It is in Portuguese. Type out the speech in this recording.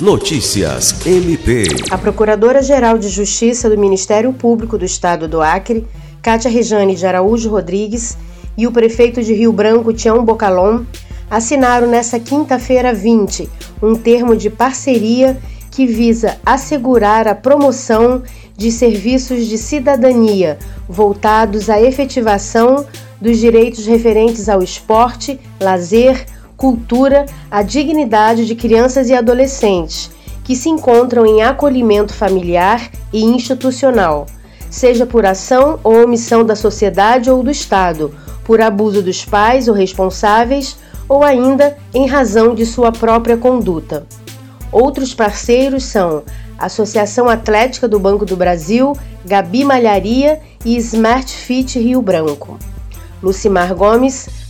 Notícias MP. A Procuradora-Geral de Justiça do Ministério Público do Estado do Acre, Cátia Rejane de Araújo Rodrigues, e o prefeito de Rio Branco, Tião Bocalon, assinaram nesta quinta-feira 20 um termo de parceria que visa assegurar a promoção de serviços de cidadania voltados à efetivação dos direitos referentes ao esporte, lazer, cultura, a dignidade de crianças e adolescentes que se encontram em acolhimento familiar e institucional, seja por ação ou omissão da sociedade ou do Estado, por abuso dos pais ou responsáveis ou ainda em razão de sua própria conduta. Outros parceiros são Associação Atlética do Banco do Brasil, Gabi Malharia e Smart Fit Rio Branco. Lucimar Gomes,